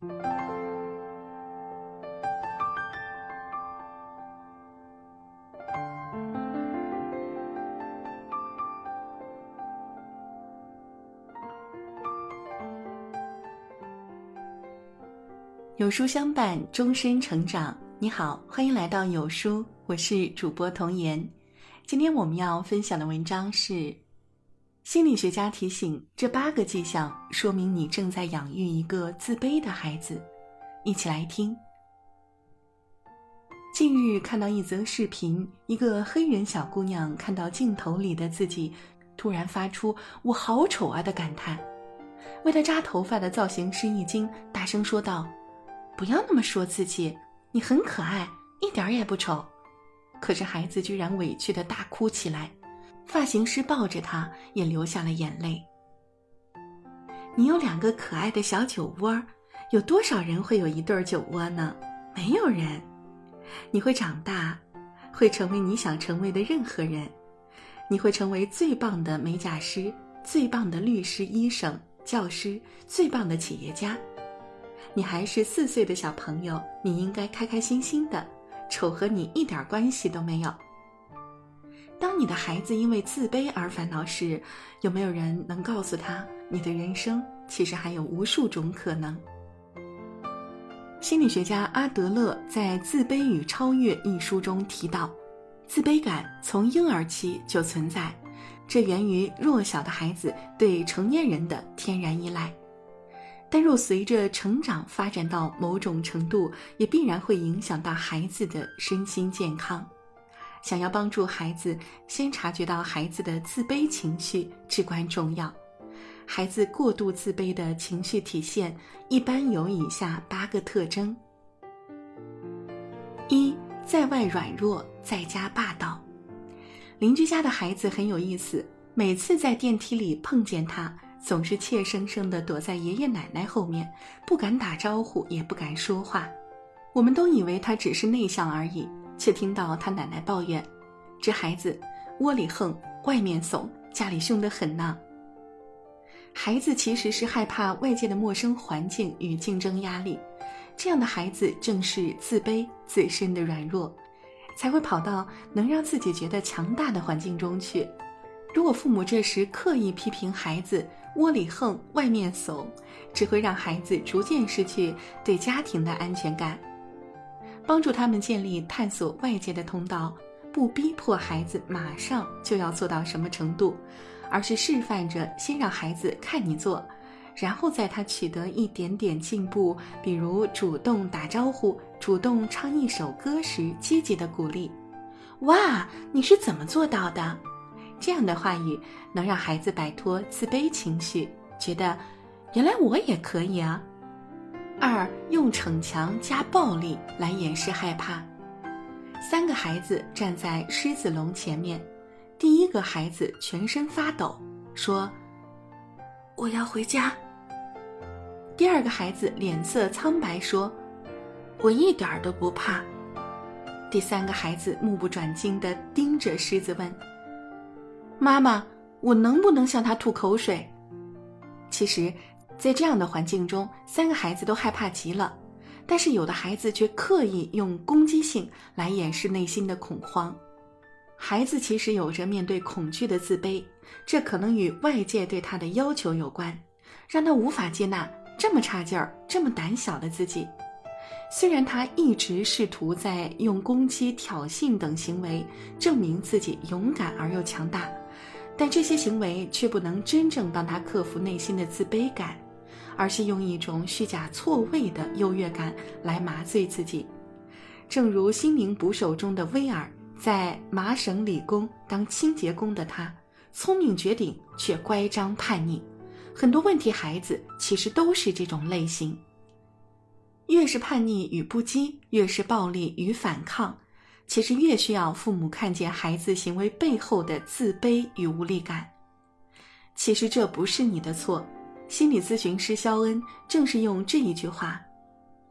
有书相伴，终身成长。你好，欢迎来到有书，我是主播童言。今天我们要分享的文章是：心理学家提醒，这八个迹象说明你正在养育一个自卑的孩子。一起来听。近日看到一则视频，一个黑人小姑娘看到镜头里的自己，突然发出“我好丑啊”的感叹。为她扎头发的造型师一惊，大声说道。不要那么说自己，你很可爱，一点也不丑。可是孩子居然委屈的大哭起来，发型师抱着他也流下了眼泪。你有两个可爱的小酒窝，有多少人会有一对酒窝呢？没有人。你会长大，会成为你想成为的任何人。你会成为最棒的美甲师，最棒的律师、医生、教师，最棒的企业家。你还是四岁的小朋友，你应该开开心心的，丑和你一点关系都没有。当你的孩子因为自卑而烦恼时，有没有人能告诉他，你的人生其实还有无数种可能？心理学家阿德勒在《自卑与超越》一书中提到，自卑感从婴儿期就存在，这源于弱小的孩子对成年人的天然依赖。但若随着成长发展到某种程度，也必然会影响到孩子的身心健康。想要帮助孩子先察觉到孩子的自卑情绪至关重要。孩子过度自卑的情绪体现一般有以下八个特征：一，在外软弱，在家霸道。邻居家的孩子很有意思，每次在电梯里碰见他。总是怯生生地躲在爷爷奶奶后面，不敢打招呼，也不敢说话。我们都以为他只是内向而已，却听到他奶奶抱怨：“这孩子窝里横，外面怂，家里凶得很呢。”孩子其实是害怕外界的陌生环境与竞争压力，这样的孩子正是自卑、自身的软弱，才会跑到能让自己觉得强大的环境中去。如果父母这时刻意批评孩子，窝里横，外面怂，只会让孩子逐渐失去对家庭的安全感。帮助他们建立探索外界的通道，不逼迫孩子马上就要做到什么程度，而是示范着先让孩子看你做，然后在他取得一点点进步，比如主动打招呼、主动唱一首歌时，积极的鼓励。哇，你是怎么做到的？这样的话语能让孩子摆脱自卑情绪，觉得原来我也可以啊。二用逞强加暴力来掩饰害怕。三个孩子站在狮子笼前面，第一个孩子全身发抖，说：“我要回家。”第二个孩子脸色苍白，说：“我一点都不怕。”第三个孩子目不转睛地盯着狮子问。妈妈，我能不能向他吐口水？其实，在这样的环境中，三个孩子都害怕极了，但是有的孩子却刻意用攻击性来掩饰内心的恐慌。孩子其实有着面对恐惧的自卑，这可能与外界对他的要求有关，让他无法接纳这么差劲儿、这么胆小的自己。虽然他一直试图在用攻击、挑衅等行为证明自己勇敢而又强大。但这些行为却不能真正帮他克服内心的自卑感，而是用一种虚假错位的优越感来麻醉自己。正如心灵捕手中的威尔，在麻省理工当清洁工的他，聪明绝顶却乖张叛逆。很多问题孩子其实都是这种类型。越是叛逆与不羁，越是暴力与反抗。其实越需要父母看见孩子行为背后的自卑与无力感。其实这不是你的错。心理咨询师肖恩正是用这一句话，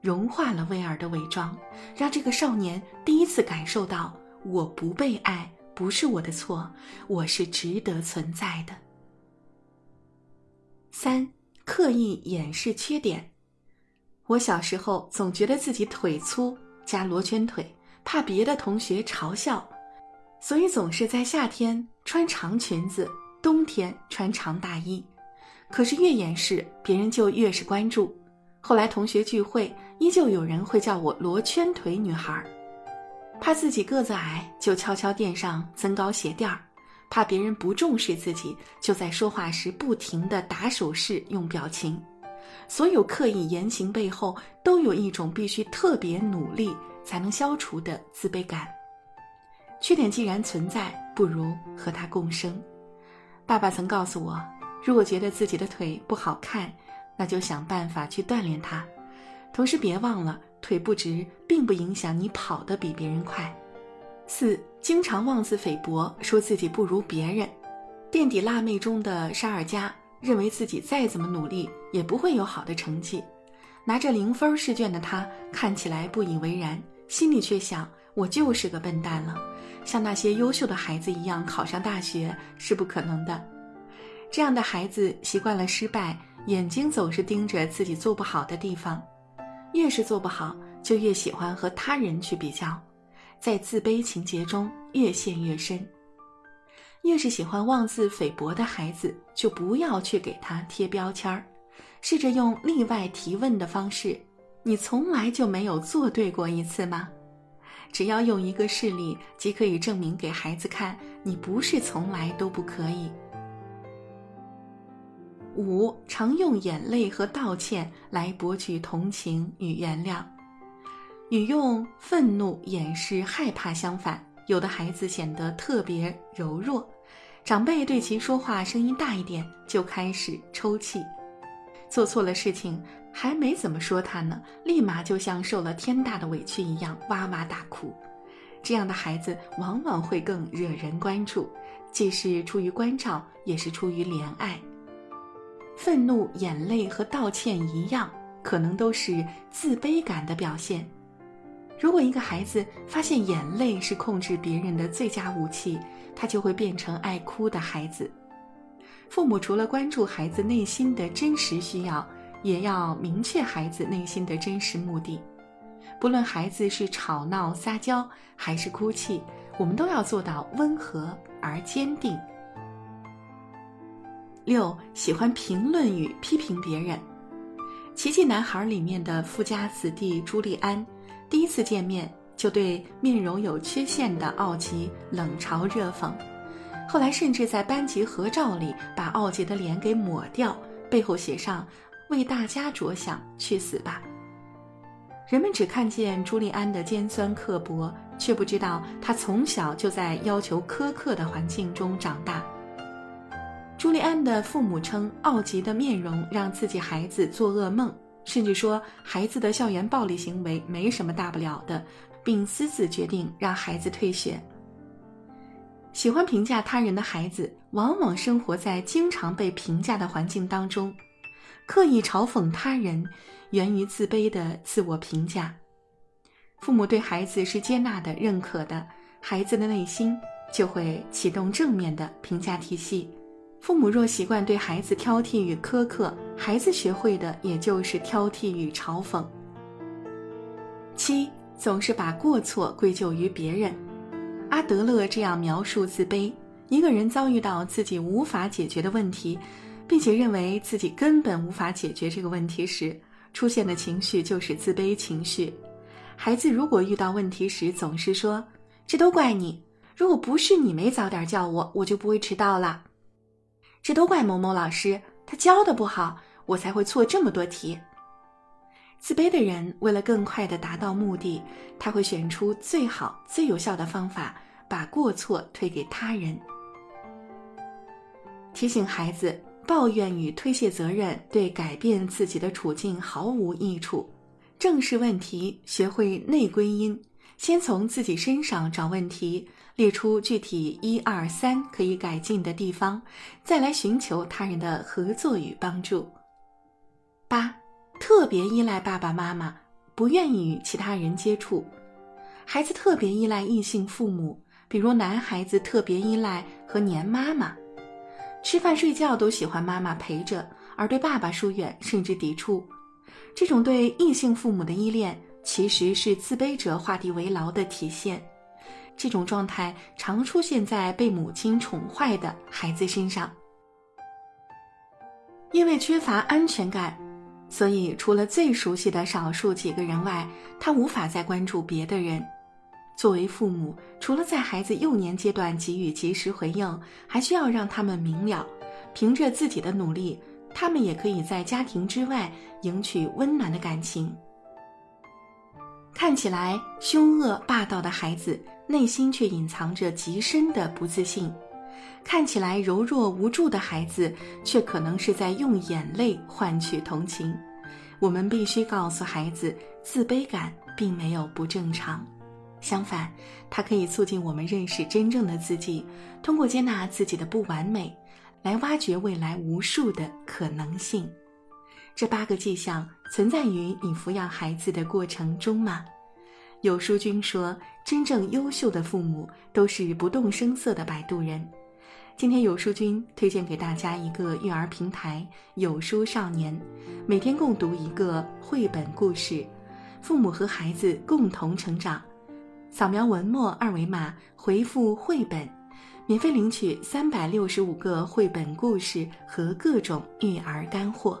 融化了威尔的伪装，让这个少年第一次感受到我不被爱不是我的错，我是值得存在的。三，刻意掩饰缺点。我小时候总觉得自己腿粗加罗圈腿，怕别的同学嘲笑，所以总是在夏天穿长裙子，冬天穿长大衣。可是越掩饰，别人就越是关注。后来同学聚会，依旧有人会叫我罗圈腿女孩。怕自己个子矮，就悄悄垫上增高鞋垫儿；怕别人不重视自己，就在说话时不停地打手势、用表情。所有刻意言行背后，都有一种必须特别努力才能消除的自卑感。缺点既然存在，不如和它共生。爸爸曾告诉我，如果觉得自己的腿不好看，那就想办法去锻炼它。同时别忘了，腿不直并不影响你跑得比别人快。四，经常妄自菲薄，说自己不如别人。垫底辣妹中的沙尔加。认为自己再怎么努力也不会有好的成绩，拿着零分试卷的他看起来不以为然，心里却想：我就是个笨蛋了，像那些优秀的孩子一样考上大学是不可能的。这样的孩子习惯了失败，眼睛总是盯着自己做不好的地方，越是做不好，就越喜欢和他人去比较，在自卑情节中越陷越深。越是喜欢妄自菲薄的孩子，就不要去给他贴标签儿，试着用例外提问的方式：“你从来就没有做对过一次吗？”只要用一个事例，即可以证明给孩子看，你不是从来都不可以。五常用眼泪和道歉来博取同情与原谅，与用愤怒掩饰害怕相反。有的孩子显得特别柔弱，长辈对其说话声音大一点，就开始抽泣；做错了事情，还没怎么说他呢，立马就像受了天大的委屈一样哇哇大哭。这样的孩子往往会更惹人关注，既是出于关照，也是出于怜爱。愤怒、眼泪和道歉一样，可能都是自卑感的表现。如果一个孩子发现眼泪是控制别人的最佳武器，他就会变成爱哭的孩子。父母除了关注孩子内心的真实需要，也要明确孩子内心的真实目的。不论孩子是吵闹撒娇还是哭泣，我们都要做到温和而坚定。六，喜欢评论与批评别人，《奇迹男孩》里面的富家子弟朱利安。第一次见面就对面容有缺陷的奥吉冷嘲热讽，后来甚至在班级合照里把奥吉的脸给抹掉，背后写上“为大家着想，去死吧”。人们只看见朱利安的尖酸刻薄，却不知道他从小就在要求苛刻的环境中长大。朱利安的父母称奥吉的面容让自己孩子做噩梦。甚至说孩子的校园暴力行为没什么大不了的，并私自决定让孩子退学。喜欢评价他人的孩子，往往生活在经常被评价的环境当中，刻意嘲讽他人，源于自卑的自我评价。父母对孩子是接纳的、认可的，孩子的内心就会启动正面的评价体系。父母若习惯对孩子挑剔与苛刻，孩子学会的也就是挑剔与嘲讽。七总是把过错归咎于别人，阿德勒这样描述自卑：一个人遭遇到自己无法解决的问题，并且认为自己根本无法解决这个问题时，出现的情绪就是自卑情绪。孩子如果遇到问题时总是说：“这都怪你，如果不是你没早点叫我，我就不会迟到了。”这都怪某某老师，他教的不好，我才会错这么多题。自卑的人为了更快的达到目的，他会选出最好、最有效的方法，把过错推给他人。提醒孩子，抱怨与推卸责任对改变自己的处境毫无益处。正视问题，学会内归因，先从自己身上找问题。列出具体一二三可以改进的地方，再来寻求他人的合作与帮助。八，特别依赖爸爸妈妈，不愿意与其他人接触。孩子特别依赖异性父母，比如男孩子特别依赖和黏妈妈，吃饭睡觉都喜欢妈妈陪着，而对爸爸疏远甚至抵触。这种对异性父母的依恋，其实是自卑者画地为牢的体现。这种状态常出现在被母亲宠坏的孩子身上。因为缺乏安全感，所以除了最熟悉的少数几个人外，他无法再关注别的人。作为父母，除了在孩子幼年阶段给予及时回应，还需要让他们明了，凭着自己的努力，他们也可以在家庭之外赢取温暖的感情。看起来凶恶霸道的孩子，内心却隐藏着极深的不自信；看起来柔弱无助的孩子，却可能是在用眼泪换取同情。我们必须告诉孩子，自卑感并没有不正常。相反，它可以促进我们认识真正的自己，通过接纳自己的不完美，来挖掘未来无数的可能性。这八个迹象存在于你抚养孩子的过程中吗？有书君说，真正优秀的父母都是不动声色的摆渡人。今天有书君推荐给大家一个育儿平台——有书少年，每天共读一个绘本故事，父母和孩子共同成长。扫描文末二维码，回复“绘本”，免费领取三百六十五个绘本故事和各种育儿干货。